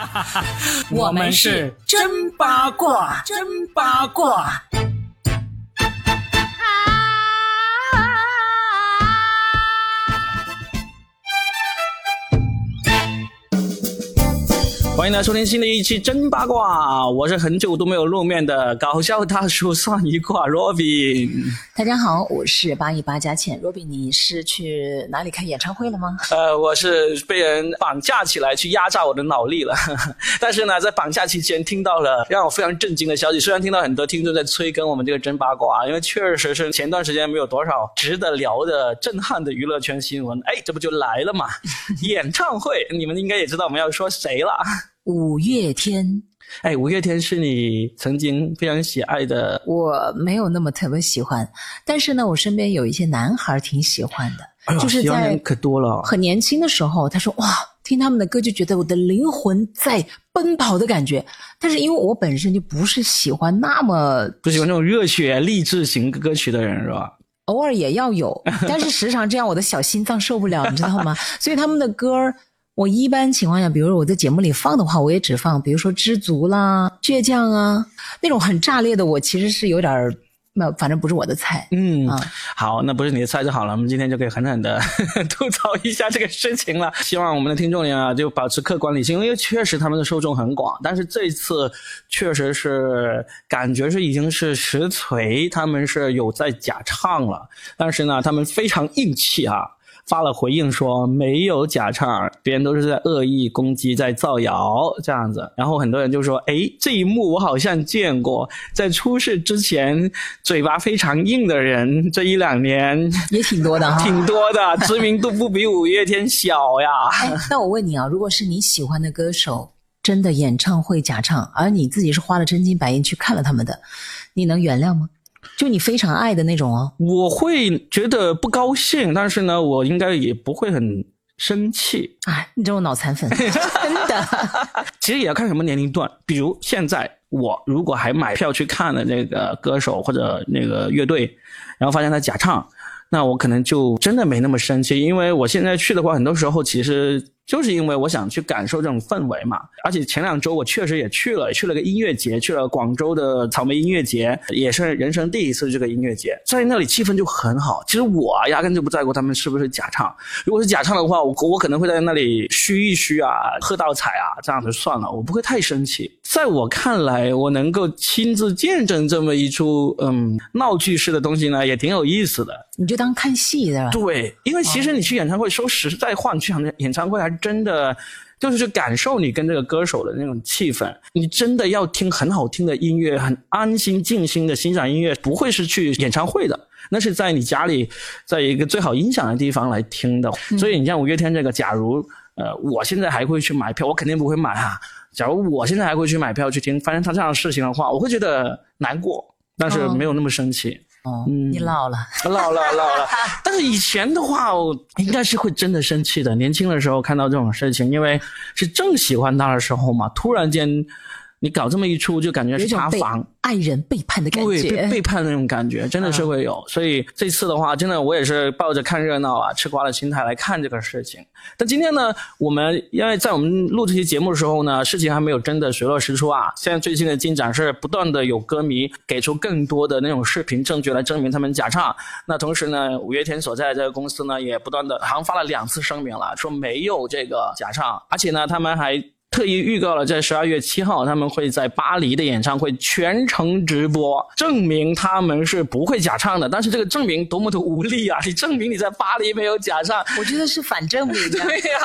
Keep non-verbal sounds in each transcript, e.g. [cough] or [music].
[laughs] 我们是真八卦，真八卦。欢迎来收听新的一期真八卦，我是很久都没有露面的搞笑大叔算一卦 Robin。大家好，我是八一八佳倩。Robin，你是去哪里开演唱会了吗？呃，我是被人绑架起来去压榨我的脑力了。[laughs] 但是呢，在绑架期间听到了让我非常震惊的消息。虽然听到很多听众在催更我们这个真八卦，因为确实是前段时间没有多少值得聊的震撼的娱乐圈新闻。哎，这不就来了嘛？[laughs] 演唱会，你们应该也知道我们要说谁了。五月天，哎，五月天是你曾经非常喜爱的，我没有那么特别喜欢，但是呢，我身边有一些男孩挺喜欢的，就是在可多了，很年轻的时候，他说哇，听他们的歌就觉得我的灵魂在奔跑的感觉。但是因为我本身就不是喜欢那么不喜欢那种热血励志型歌曲的人，是吧？偶尔也要有，但是时常这样，我的小心脏受不了，你知道吗？[laughs] 所以他们的歌儿。我一般情况下，比如说我在节目里放的话，我也只放，比如说知足啦、倔强啊那种很炸裂的，我其实是有点儿，那反正不是我的菜。嗯，好，那不是你的菜就好了。我们今天就可以狠狠的吐槽一下这个事情了。希望我们的听众呀就保持客观理性，因为确实他们的受众很广，但是这次确实是感觉是已经是实锤，他们是有在假唱了，但是呢，他们非常硬气啊。发了回应说没有假唱，别人都是在恶意攻击，在造谣这样子。然后很多人就说：“哎，这一幕我好像见过，在出事之前嘴巴非常硬的人，这一两年也挺多的哈，[laughs] 挺多的，知名度不比五月天小呀。”哎那我问你啊，如果是你喜欢的歌手真的演唱会假唱，而你自己是花了真金白银去看了他们的，你能原谅吗？就你非常爱的那种哦，我会觉得不高兴，但是呢，我应该也不会很生气。哎，你这种脑残粉，[laughs] 真的。[laughs] 其实也要看什么年龄段，比如现在我如果还买票去看了那个歌手或者那个乐队，然后发现他假唱，那我可能就真的没那么生气，因为我现在去的话，很多时候其实。就是因为我想去感受这种氛围嘛，而且前两周我确实也去了，去了个音乐节，去了广州的草莓音乐节，也是人生第一次这个音乐节，在那里气氛就很好。其实我压根就不在乎他们是不是假唱，如果是假唱的话，我我可能会在那里嘘一嘘啊，喝倒彩啊，这样就算了，我不会太生气。在我看来，我能够亲自见证这么一出嗯闹剧式的东西呢，也挺有意思的。你就当看戏的。对，因为其实你去演唱会，说实在话，你去演演唱会还。真的就是去感受你跟这个歌手的那种气氛，你真的要听很好听的音乐，很安心静心的欣赏音乐，不会是去演唱会的，那是在你家里，在一个最好音响的地方来听的。所以你像五月天这个，假如呃，我现在还会去买票，我肯定不会买哈。假如我现在还会去买票去听，发生他这样的事情的话，我会觉得难过，但是没有那么生气。哦，你 [laughs] 老了，老了，老了。但是以前的话，我应该是会真的生气的。年轻的时候看到这种事情，因为是正喜欢他的时候嘛，突然间。你搞这么一出，就感觉是塌房，爱人背叛的感觉，对，背叛那种感觉，真的是会有。所以这次的话，真的我也是抱着看热闹啊、吃瓜的心态来看这个事情。但今天呢，我们因为在我们录这期节目的时候呢，事情还没有真的水落石出啊。现在最新的进展是，不断的有歌迷给出更多的那种视频证据来证明他们假唱。那同时呢，五月天所在的这个公司呢，也不断的好像发了两次声明了，说没有这个假唱，而且呢，他们还。特意预告了，在十二月七号，他们会在巴黎的演唱会全程直播，证明他们是不会假唱的。但是这个证明多么的无力啊！你证明你在巴黎没有假唱，我觉得是反证明。[laughs] 对呀，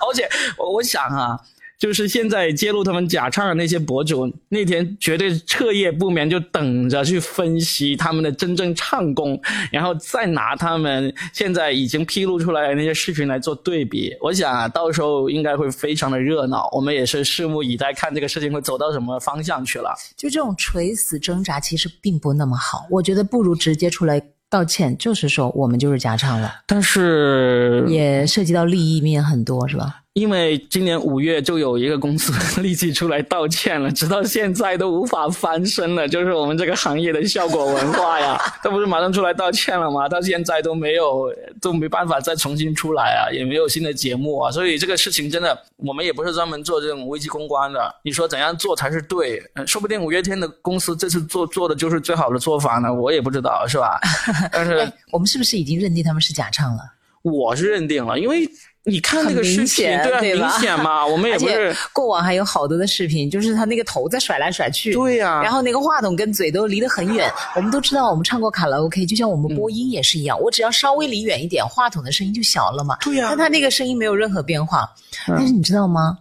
而且我我想啊。就是现在揭露他们假唱的那些博主，那天绝对彻夜不眠，就等着去分析他们的真正唱功，然后再拿他们现在已经披露出来的那些视频来做对比。我想啊，到时候应该会非常的热闹，我们也是拭目以待，看这个事情会走到什么方向去了。就这种垂死挣扎，其实并不那么好。我觉得不如直接出来道歉，就是说我们就是假唱了。但是也涉及到利益面很多，是吧？因为今年五月就有一个公司立即出来道歉了，直到现在都无法翻身了，就是我们这个行业的效果文化呀，[laughs] 他不是马上出来道歉了吗？到现在都没有，都没办法再重新出来啊，也没有新的节目啊，所以这个事情真的，我们也不是专门做这种危机公关的。你说怎样做才是对？说不定五月天的公司这次做做的就是最好的做法呢，我也不知道，是吧？[laughs] 但是我们是不是已经认定他们是假唱了？我是认定了，因为。你看那个视频，对啊，明显嘛，我们也 [laughs] 不是。过往还有好多的视频，就是他那个头在甩来甩去，对呀。然后那个话筒跟嘴都离得很远。我们都知道，我们唱过卡拉 OK，就像我们播音也是一样，我只要稍微离远一点，话筒的声音就小了嘛。对呀。但他那个声音没有任何变化。但是你知道吗？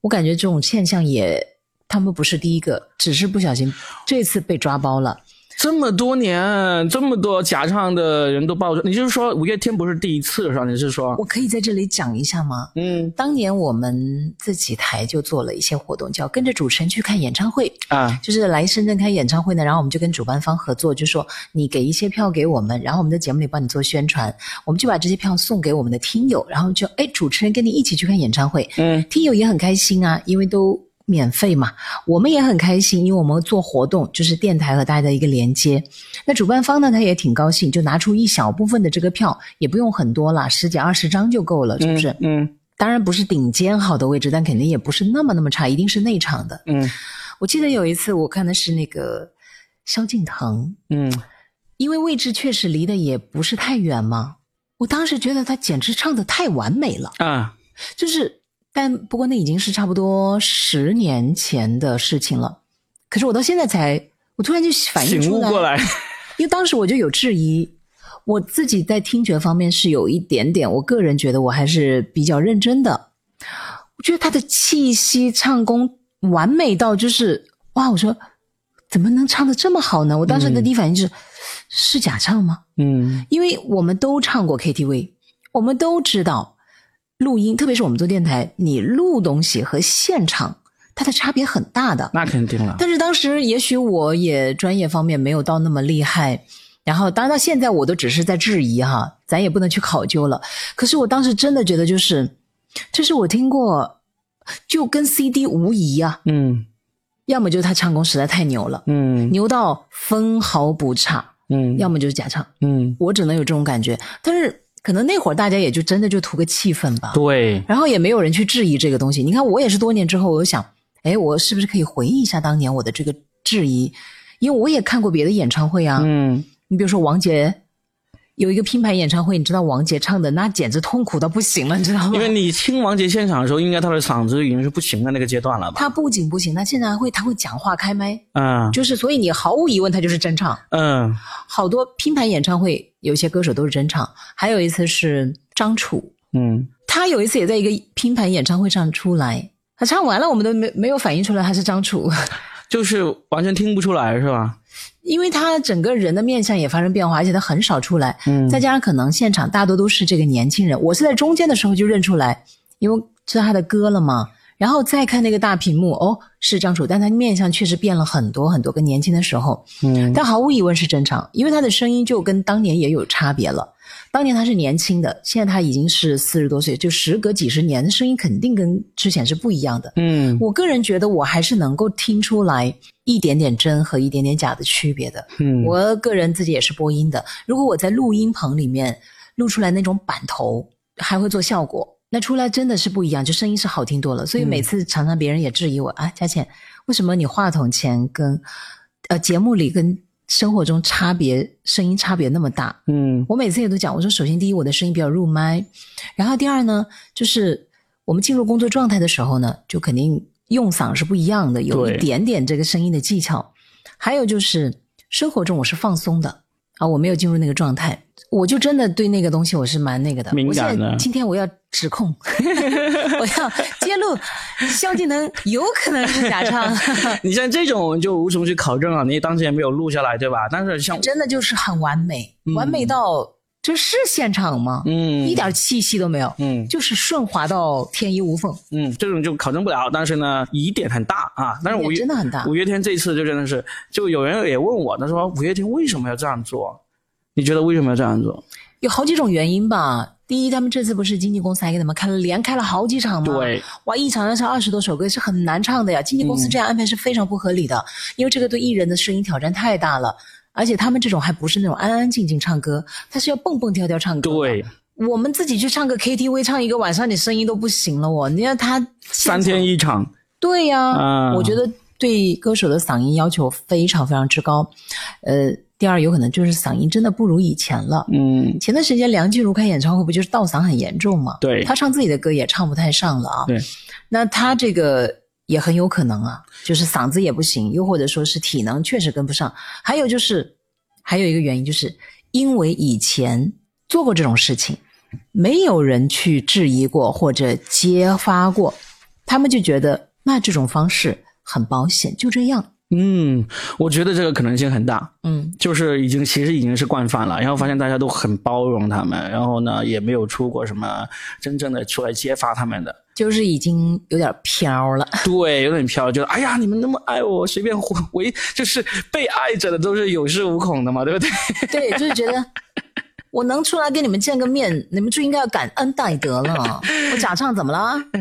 我感觉这种现象也，他们不是第一个，只是不小心这次被抓包了。这么多年，这么多假唱的人都爆出，你就是说五月天不是第一次是吧？你是说？我可以在这里讲一下吗？嗯，当年我们自己台就做了一些活动，叫跟着主持人去看演唱会啊，就是来深圳开演唱会呢，然后我们就跟主办方合作，就说你给一些票给我们，然后我们在节目里帮你做宣传，我们就把这些票送给我们的听友，然后就哎，主持人跟你一起去看演唱会，嗯，听友也很开心啊，因为都。免费嘛，我们也很开心，因为我们做活动就是电台和大家的一个连接。那主办方呢，他也挺高兴，就拿出一小部分的这个票，也不用很多了，十几二十张就够了，是不是？嗯，当然不是顶尖好的位置，但肯定也不是那么那么差，一定是内场的。嗯，我记得有一次我看的是那个萧敬腾，嗯，因为位置确实离得也不是太远嘛，我当时觉得他简直唱的太完美了啊，就是。但不过那已经是差不多十年前的事情了，可是我到现在才，我突然就反应出来，[laughs] 因为当时我就有质疑，我自己在听觉方面是有一点点，我个人觉得我还是比较认真的，我觉得他的气息、唱功完美到就是哇，我说怎么能唱的这么好呢？我当时的第一反应就是，是假唱吗？嗯，因为我们都唱过 KTV，我们都知道。录音，特别是我们做电台，你录东西和现场，它的差别很大的。那肯定了。但是当时也许我也专业方面没有到那么厉害，然后当然到现在我都只是在质疑哈，咱也不能去考究了。可是我当时真的觉得就是，这是我听过，就跟 CD 无疑啊。嗯。要么就是他唱功实在太牛了，嗯，牛到分毫不差，嗯，要么就是假唱，嗯，我只能有这种感觉，但是。可能那会儿大家也就真的就图个气氛吧，对，然后也没有人去质疑这个东西。你看我也是多年之后，我就想，哎，我是不是可以回忆一下当年我的这个质疑？因为我也看过别的演唱会啊，嗯，你比如说王杰。有一个拼盘演唱会，你知道王杰唱的那简直痛苦到不行了，你知道吗？因为你听王杰现场的时候，应该他的嗓子已经是不行的那个阶段了吧？他不仅不行，他现在还会他会讲话开麦，嗯，就是所以你毫无疑问他就是真唱，嗯，好多拼盘演唱会有些歌手都是真唱，还有一次是张楚，嗯，他有一次也在一个拼盘演唱会上出来，他唱完了我们都没没有反应出来他是张楚，[laughs] 就是完全听不出来是吧？因为他整个人的面相也发生变化，而且他很少出来，嗯，再加上可能现场大多都是这个年轻人，我是在中间的时候就认出来，因为知道他的歌了嘛。然后再看那个大屏幕，哦，是张楚，但他面相确实变了很多很多，跟年轻的时候，嗯，但毫无疑问是正常，因为他的声音就跟当年也有差别了。当年他是年轻的，现在他已经是四十多岁，就时隔几十年，的声音肯定跟之前是不一样的。嗯，我个人觉得我还是能够听出来一点点真和一点点假的区别的。嗯，我个人自己也是播音的，如果我在录音棚里面录出来那种板头，还会做效果。那出来真的是不一样，就声音是好听多了。所以每次常常别人也质疑我啊，佳倩，为什么你话筒前跟呃节目里跟生活中差别声音差别那么大？嗯，我每次也都讲，我说首先第一，我的声音比较入麦，然后第二呢，就是我们进入工作状态的时候呢，就肯定用嗓是不一样的，有一点点这个声音的技巧。还有就是生活中我是放松的啊，我没有进入那个状态。我就真的对那个东西我是蛮那个的，敏感的。今天我要指控，[laughs] 我要揭露萧敬腾有可能是假唱。[laughs] 你像这种就无从去考证了，你当时也没有录下来，对吧？但是像真的就是很完美，完美到这是现场吗？嗯，一点气息都没有，嗯，就是顺滑到天衣无缝。嗯，这种就考证不了，但是呢，疑点很大啊。但是五月真的很大。五月天这次就真的是，就有人也问我，他说五月天为什么要这样做？你觉得为什么要这样做？有好几种原因吧。第一，他们这次不是经纪公司还给他们开了连开了好几场吗？对，哇，一场要唱二十多首歌是很难唱的呀。经纪公司这样安排是非常不合理的，因为这个对艺人的声音挑战太大了。而且他们这种还不是那种安安静静唱歌，他是要蹦蹦跳跳唱歌。对，我们自己去唱个 KTV，唱一个晚上，你声音都不行了。我，你看他三天一场。对呀，嗯我觉得对歌手的嗓音要求非常非常之高。呃，第二有可能就是嗓音真的不如以前了。嗯，前段时间梁静茹开演唱会不就是倒嗓很严重吗？对她唱自己的歌也唱不太上了啊。对，那她这个也很有可能啊，就是嗓子也不行，又或者说是体能确实跟不上。还有就是，还有一个原因就是因为以前做过这种事情，没有人去质疑过或者揭发过，他们就觉得那这种方式很保险，就这样。嗯，我觉得这个可能性很大，嗯，就是已经其实已经是惯犯了，然后发现大家都很包容他们，然后呢也没有出过什么真正的出来揭发他们的，就是已经有点飘了。[laughs] 对，有点飘，就哎呀你们那么爱我，随便回就是被爱着的都是有恃无恐的嘛，对不对？[laughs] 对，就是觉得我能出来跟你们见个面，你们就应该要感恩戴德了。我假唱怎么了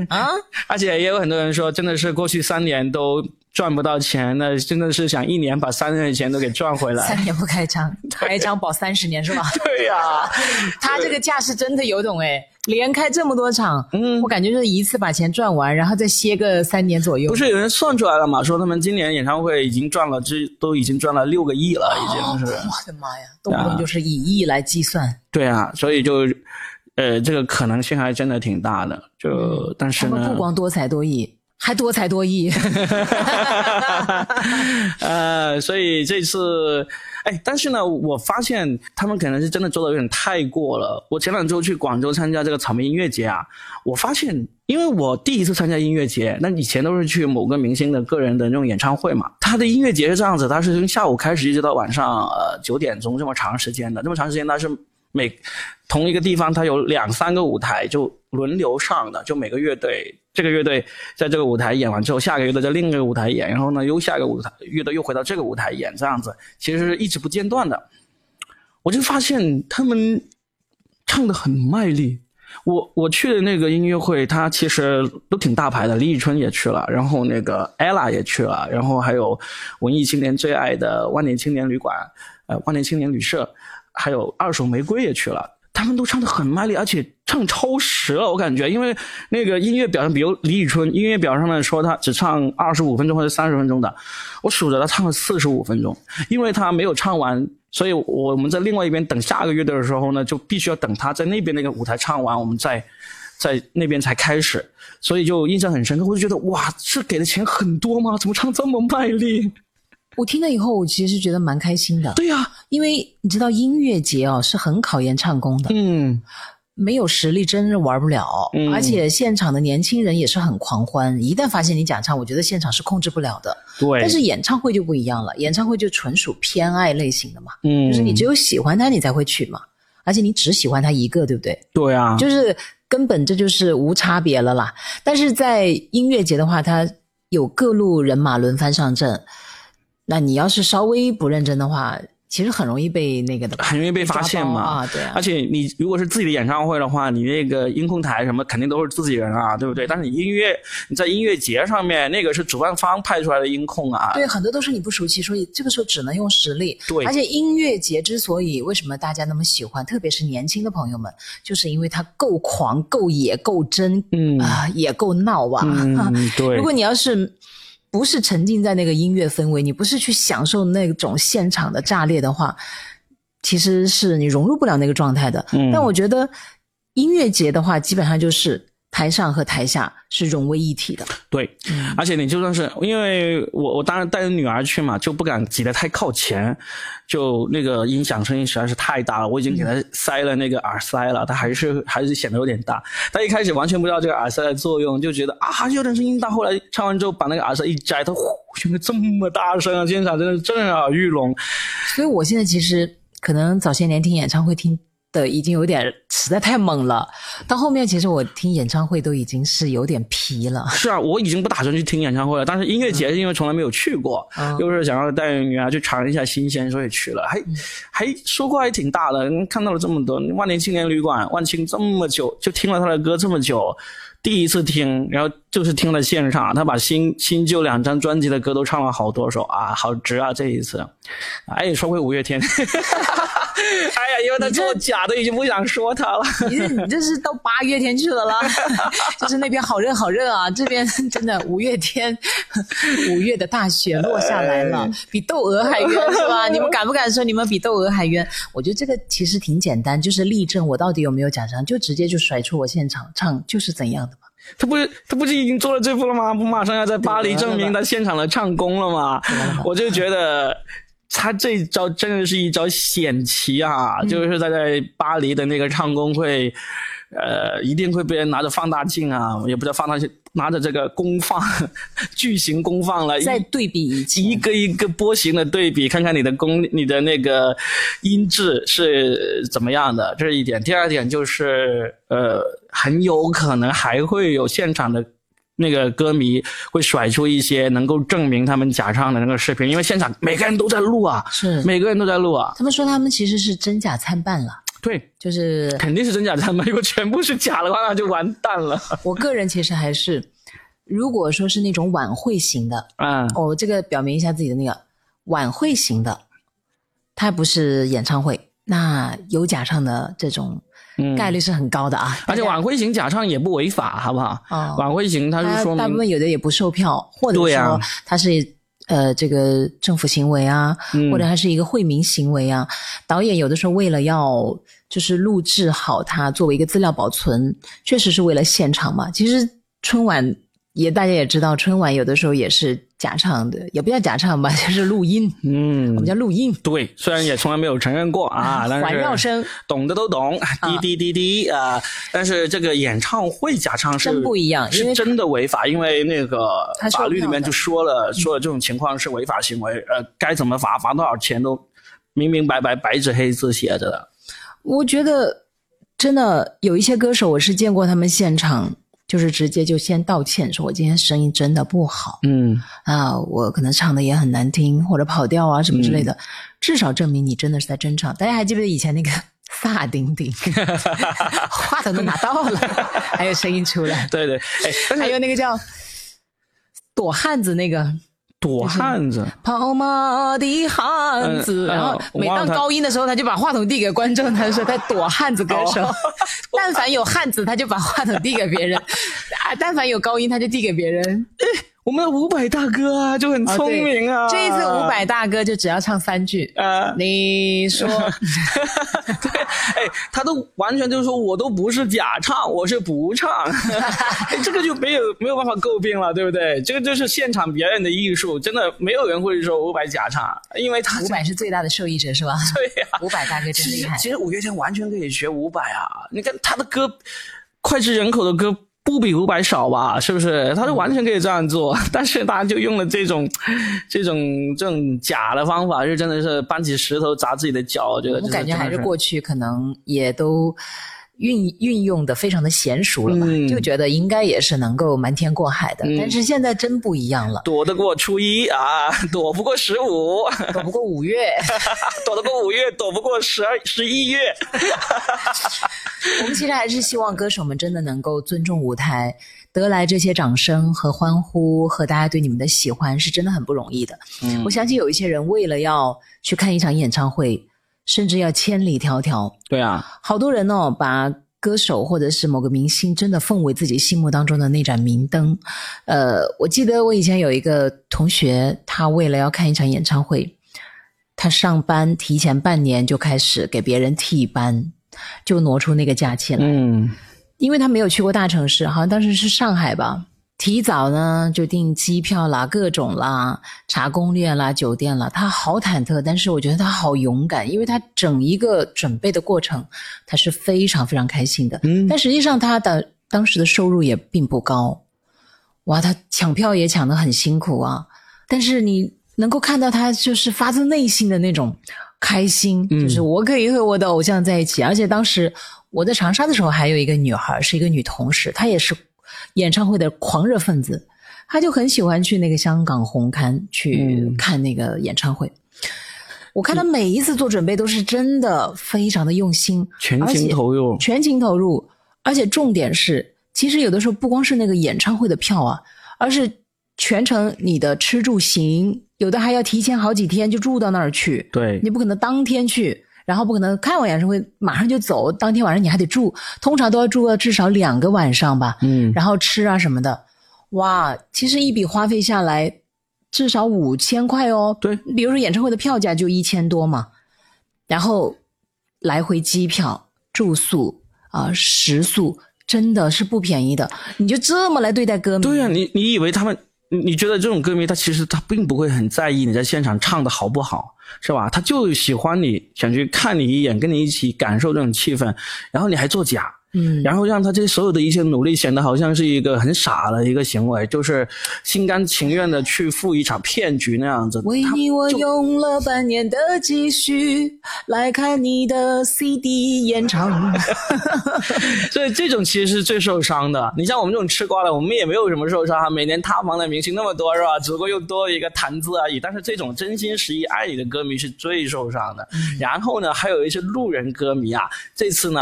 啊？[laughs] 而且也有很多人说，真的是过去三年都赚不到钱，那真的是想一年把三年的钱都给赚回来。三年不开张，开张保三十年是吧？[laughs] 对呀、[laughs] 他这个架势真的有种哎，连开这么多场，嗯我感觉就是一次把钱赚完，然后再歇个三年左右。不是有人算出来了嘛？说他们今年演唱会已经赚了，这都已经赚了六个亿了，已经是。我的妈呀，动不动就是以亿来计算。对啊，所以就，呃，这个可能性还真的挺大的。就、但是呢他们不，光多才多艺，还多才多艺。[laughs] 呃，所以这次，哎，但是呢，我发现他们可能是真的做的有点太过了。我前两周去广州参加这个草莓音乐节啊，我发现，因为我第一次参加音乐节，那以前都是去某个明星的个人的那种演唱会嘛。他的音乐节是这样子，他是从下午开始一直到晚上呃九点钟这么长时间的，这么长时间他是每同一个地方，它有两三个舞台就轮流上的，就每个乐队，这个乐队在这个舞台演完之后，下个乐队在另一个舞台演，然后呢又下一个舞台乐队又回到这个舞台演，这样子其实是一直不间断的。我就发现他们唱的很卖力。我我去的那个音乐会，它其实都挺大牌的，李宇春也去了，然后那个 ella 也去了，然后还有文艺青年最爱的万年青年旅馆，呃，万年青年旅社，还有二手玫瑰也去了。他们都唱的很卖力，而且唱超时了，我感觉，因为那个音乐表上，比如李宇春音乐表上面说他只唱二十五分钟或者三十分钟的，我数着他唱了四十五分钟，因为他没有唱完，所以我们在另外一边等下个乐队的时候呢，就必须要等他在那边那个舞台唱完，我们再在那边才开始，所以就印象很深刻，我就觉得哇，是给的钱很多吗？怎么唱这么卖力？我听了以后，我其实觉得蛮开心的，对呀、因为你知道音乐节哦是很考验唱功的，嗯，没有实力真是玩不了，嗯而且现场的年轻人也是很狂欢，一旦发现你假唱，我觉得现场是控制不了的。对，但是演唱会就不一样了，演唱会就纯属偏爱类型的嘛，嗯，就是你只有喜欢他你才会去嘛，而且你只喜欢他一个，对不对？对啊，就是根本这就是无差别了啦。但是在音乐节的话，它有各路人马轮番上阵，那你要是稍微不认真的话，其实很容易被那个的，很容易被发现嘛啊，对啊而。且你如果是自己的演唱会的话，你那个音控台什么肯定都是自己人啊，对不对？但是你音乐你在音乐节上面，那个是主办方派出来的音控啊，对，很多都是你不熟悉，所以这个时候只能用实力。对而且音乐节之所以为什么大家那么喜欢，特别是年轻的朋友们，就是因为它够狂、够野、够真，嗯啊、也够闹吧。嗯，对，[laughs] 如果你要是不是沉浸在那个音乐氛围，你不是去享受那种现场的炸裂的话，其实是你融入不了那个状态的。嗯但我觉得音乐节的话，基本上就是台上和台下是融为一体的。对，而且你就算是因为我我当然带着女儿去嘛，就不敢挤得太靠前，就那个音响声音实在是太大了，我已经给她塞了那个耳塞了，她还是还是显得有点大。她一开始完全不知道这个耳塞的作用，就觉得啊有点声音大，后来唱完之后把那个耳塞一摘，她呼，原来这么大声啊！现场真的是震耳欲聋。所以我现在其实可能早些年听演唱会听的已经有点实在太猛了。到后面，其实我听演唱会都已经是有点疲了。是啊，我已经不打算去听演唱会了。但是音乐节是因为从来没有去过，嗯又是想要带女儿去尝一下新鲜，所以去了。还还收获还挺大的，看到了这么多万年青年旅馆，万青这么久就听了他的歌这么久。第一次听，然后就是听了现场，他把新新旧两张专辑的歌都唱了好多首啊，好值啊！这一次，哎，说回五月天，[laughs] [laughs] 哎呀，因为他做假的已经不想说他了。你这你这是到八月天去了啦，[laughs] 就是那边好热好热啊，这边真的五月天，[laughs] 五月的大雪落下来了，比窦娥还冤是吧？你们敢不敢说你们比窦娥还冤？我觉得这个其实挺简单，就是例证我到底有没有假唱，就直接就甩出我现场唱就是怎样的嘛。他不是他不是已经做了这步了吗？不马上要在巴黎证明他现场的唱功了吗？我就觉得他这一招真的是一招险棋啊！就是在在巴黎的那个唱功会，呃，一定会被人拿着放大镜啊，也不叫放大镜，拿着这个功放 [laughs] 巨型功放来再对比一一个一个波形的对比，看看你的功，你的那个音质是怎么样的，这是一点。第二点就是，呃，很有可能还会有现场的那个歌迷会甩出一些能够证明他们假唱的那个视频，因为现场每个人都在录啊，是。每个人都在录啊，他们说他们其实是真假参半了，对，就是肯定是真假参半如果全部是假的话，那就完蛋了。[laughs] 我个人其实还是，如果说是那种晚会型的，啊、哦，这个表明一下自己的那个晚会型的，它不是演唱会，那有假唱的这种嗯概率是很高的啊。而且晚会型假唱也不违法，好不好？哦晚会型它是说明大部分有的也不售票，或者说它是。呃，这个政府行为啊，嗯或者它是一个惠民行为啊，导演有的时候为了要就是录制好它作为一个资料保存，确实是为了现场嘛。其实春晚也大家也知道，春晚有的时候也是假唱的，也不叫假唱吧，[laughs] 就是录音，嗯。我们叫录音，对，虽然也从来没有承认过啊，但是环绕声。懂的都懂，滴滴滴滴啊、但是这个演唱会假唱是真不一样是真的违法，因为那个法律里面就说了，说了这种情况是违法行为，呃，该怎么罚，罚多少钱都明明白白白纸黑字写着的。我觉得真的有一些歌手，我是见过他们现场，就是直接就先道歉，说我今天声音真的不好嗯，啊，我可能唱的也很难听，或者跑调啊什么之类的，至少证明你真的是在真唱。大家还记不记得以前那个萨顶顶，[laughs] 话筒都拿到了，还有声音出来，对对，哎，还有那个叫躲汉子那个。躲汉子，跑马的汉子，嗯然后每当高音的时候，他就把话筒递给观众，他就说他躲汉子歌手。哦 [laughs] 但凡有汉子，他就把话筒递给别人；啊，但凡有高音，他就递给别人。我们的伍佰大哥啊，就很聪明啊。这一次伍佰大哥就只要唱三句。啊，你说 [laughs] 对，哎，他都完全就是说我都不是假唱，我是不唱，[laughs] 哎，这个就没有没有办法诟病了，对不对？这个就是现场表演的艺术，真的没有人会说伍佰假唱，因为他伍佰是最大的受益者是吧？[laughs] 对呀、伍佰大哥真厉害。其实五月天完全可以学伍佰啊，你看他的歌，脍炙人口的歌。不比五百少吧？是不是？他是完全可以这样做，但是他就用了这种、这种、这种假的方法，就真的是搬起石头砸自己的脚。我觉得我这感觉还是过去可能也都运运用的非常的娴熟了吧，嗯就觉得应该也是能够瞒天过海的。嗯但是现在真不一样了，躲得过初一啊，[laughs] 躲不过十五，[laughs] 躲不过五月。[laughs] 躲得过五月，躲不过十二十一月。我们其实还是希望歌手们真的能够尊重舞台，得来这些掌声和欢呼和大家对你们的喜欢，是真的很不容易的。嗯我相信有一些人为了要去看一场演唱会，甚至要千里迢迢。对啊，好多人哦，把歌手或者是某个明星真的奉为自己心目当中的那盏明灯。呃，我记得我以前有一个同学，他为了要看一场演唱会，他上班提前半年就开始给别人替班，就挪出那个假期来。嗯因为他没有去过大城市，好像当时是上海吧，提早呢就订机票啦、各种啦、查攻略啦、酒店啦，他好忐忑，但是我觉得他好勇敢，因为他整一个准备的过程，他是非常非常开心的。嗯但实际上他的当时的收入也并不高，哇，他抢票也抢得很辛苦啊。但是你能够看到他就是发自内心的那种开心，嗯就是我可以和我的偶像在一起。而且当时我在长沙的时候，还有一个女孩，是一个女同事，她也是演唱会的狂热分子，他就很喜欢去那个香港红磡去嗯看那个演唱会。我看他每一次做准备都是真的非常的用心，全情投入。全情投入，而且重点是，其实有的时候不光是那个演唱会的票啊，而是全程你的吃住行，有的还要提前好几天就住到那儿去，对你不可能当天去，然后不可能看完演唱会马上就走，当天晚上你还得住，通常都要住个至少两个晚上吧，嗯，然后吃啊什么的，哇，其实一笔花费下来至少五千块哦。对比如说演唱会的票价就一千多嘛，然后来回机票、住宿啊、食宿真的是不便宜的。你就这么来对待歌迷？对呀、你你以为他们？你你觉得这种歌迷他其实他并不会很在意你在现场唱的好不好，是吧？他就喜欢你，想去看你一眼，跟你一起感受这种气氛，然后你还作假，嗯，然后让他这所有的一切努力显得好像是一个很傻的一个行为，就是心甘情愿的去赴一场骗局那样子。为你我用了半年的积蓄来看你的 CD 演唱。[laughs] 所以这种其实是最受伤的。你像我们这种吃瓜的，我们也没有什么受伤，每年塌房的明星那么多是吧？只不过又多一个谈资而已。但是这种真心实意爱你的歌迷是最受伤的。然后呢，还有一些路人歌迷啊，这次呢，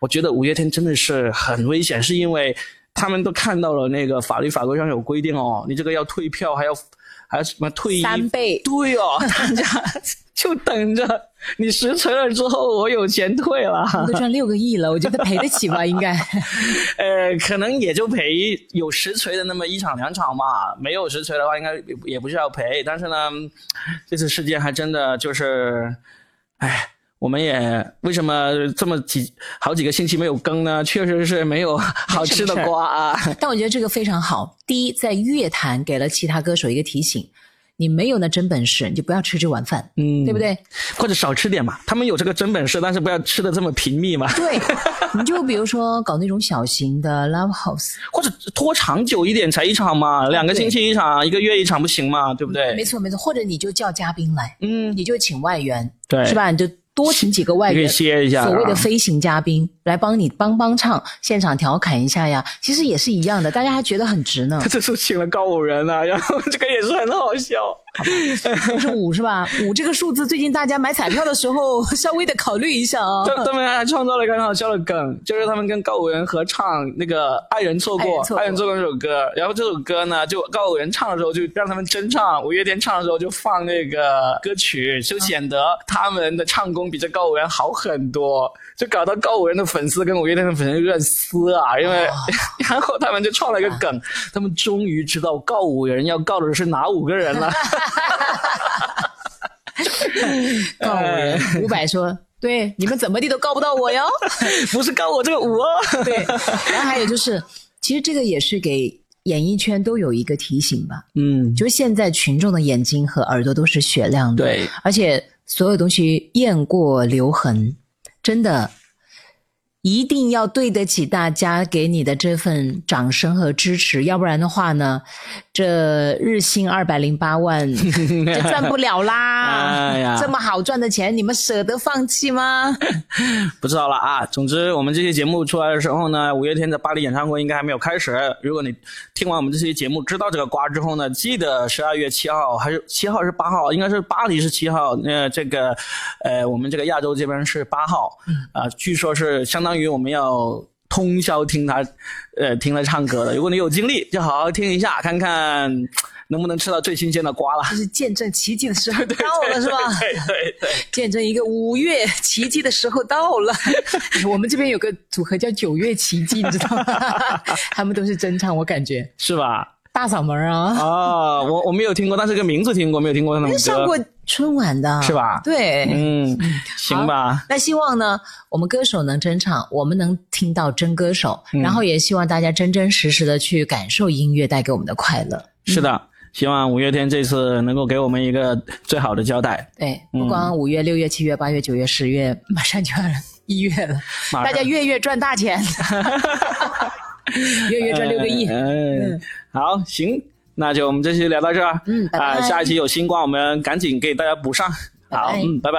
我觉得五月天真的是很危险，是因为他们都看到了那个法律法规上有规定哦，你这个要退票，还要还要什么退一三倍对哦，[laughs] 大家就等着你实锤了之后，我有钱退了。都赚六个亿了，我觉得赔得起吧？[laughs] 应该。呃，可能也就赔有实锤的那么一场两场吧，没有实锤的话，应该也也不需要赔。但是呢，这次事件还真的就是，哎，我们也为什么这么几好几个星期没有更呢？确实是没有好吃的瓜啊。但我觉得这个非常好。第一，在乐坛给了其他歌手一个提醒：你没有那真本事，你就不要吃这碗饭，嗯，对不？对？或者少吃点嘛，他们有这个真本事，但是不要吃的这么频密嘛，对，[laughs] 你就比如说搞那种小型的 love house，或者拖长久一点，才一场嘛，两个星期一场，一个月一场不行嘛，对不对？没错没错，或者你就叫嘉宾来，嗯，你就请外援，对是吧？你就多请几个外援。歇一下啊，所谓的飞行嘉宾来帮你帮帮唱，现场调侃一下呀，其实也是一样的，大家还觉得很值呢他。[laughs] 这次请了高五人啊，然后这个也是很好笑。不是五是吧？五这个数字，最近大家买彩票的时候稍微的考虑一下啊。他他们还创造了一个很好笑的梗，就是他们跟告五人合唱那个《爱人错过爱人》，错过爱人错过那首歌。然后这首歌呢，就告五人唱的时候就让他们真唱，五月天唱的时候就放那个歌曲，就显得他们的唱功比这告五人好很多，就搞到告五人的粉丝跟五月天的粉丝有点撕啊，因为、然后他们就创了一个梗，他们终于知道告五人要告的是哪五个人了。[laughs] 告五人，伍佰说：“对，你们怎么地都告不到我哟。[laughs] 不是告我这个五哦，”对，然后还有就是，其实这个也是给演艺圈都有一个提醒吧，嗯，就是现在群众的眼睛和耳朵都是雪亮的，对，而且所有东西雁过留痕，真的。一定要对得起大家给你的这份掌声和支持，要不然的话呢，这日薪二百零八万 [laughs] 就赚不了啦。哎呀这么好赚的钱，你们舍得放弃吗？[laughs] 不知道了啊。总之，我们这期节目出来的时候呢，五月天的巴黎演唱会应该还没有开始。如果你听完我们这期节目知道这个瓜之后呢，记得十二月七号还是七号是八号？应该是巴黎是七号。那这个呃，我们这个亚洲这边是八号。啊、据说是相当于我们要。通宵听他，呃，听他唱歌的。如果你有精力，就好好听一下，看看能不能吃到最新鲜的瓜了。这是见证奇迹的时候到了，是吧？对对对，见证一个五月奇迹的时候到了。[laughs] 我们这边有个组合叫九月奇迹，你知道吗？[laughs] 他们都是真唱，我感觉是吧？大嗓门啊，啊，我我没有听过，但是这个名字听过，没有听过他们 [laughs] 歌。上过春晚的，是吧？对，嗯，[laughs] 行吧。那希望呢，我们歌手能真唱，我们能听到真歌手，嗯。然后也希望大家真真实实的去感受音乐带给我们的快乐。是的，希望五月天这次能够给我们一个最好的交代。对，不光五月、六月、七月、八月、九月、十月，马上就要一月了，大家月月赚大钱，[laughs] 月月赚六个亿。嗯，好行，那就我们这期聊到这儿，嗯，啊，下一期有新瓜，我们赶紧给大家补上。好，嗯，拜拜。